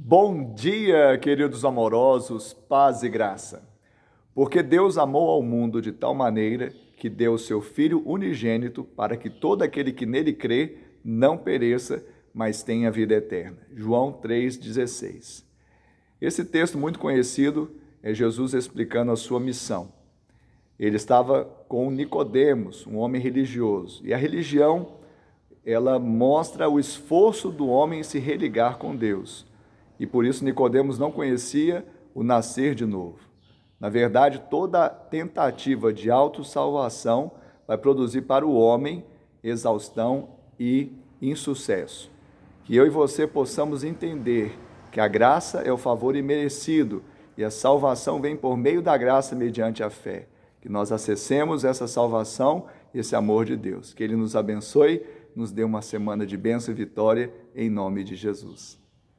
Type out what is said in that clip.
Bom dia, queridos amorosos, paz e graça. Porque Deus amou ao mundo de tal maneira que deu o seu Filho unigênito para que todo aquele que nele crê não pereça, mas tenha vida eterna. João 3,16. Esse texto muito conhecido é Jesus explicando a sua missão. Ele estava com Nicodemos, um homem religioso, e a religião ela mostra o esforço do homem em se religar com Deus e por isso Nicodemos não conhecia o nascer de novo. Na verdade, toda tentativa de autossalvação vai produzir para o homem exaustão e insucesso. Que eu e você possamos entender que a graça é o favor imerecido e a salvação vem por meio da graça mediante a fé. Que nós acessemos essa salvação e esse amor de Deus. Que Ele nos abençoe, nos dê uma semana de bênção e vitória, em nome de Jesus.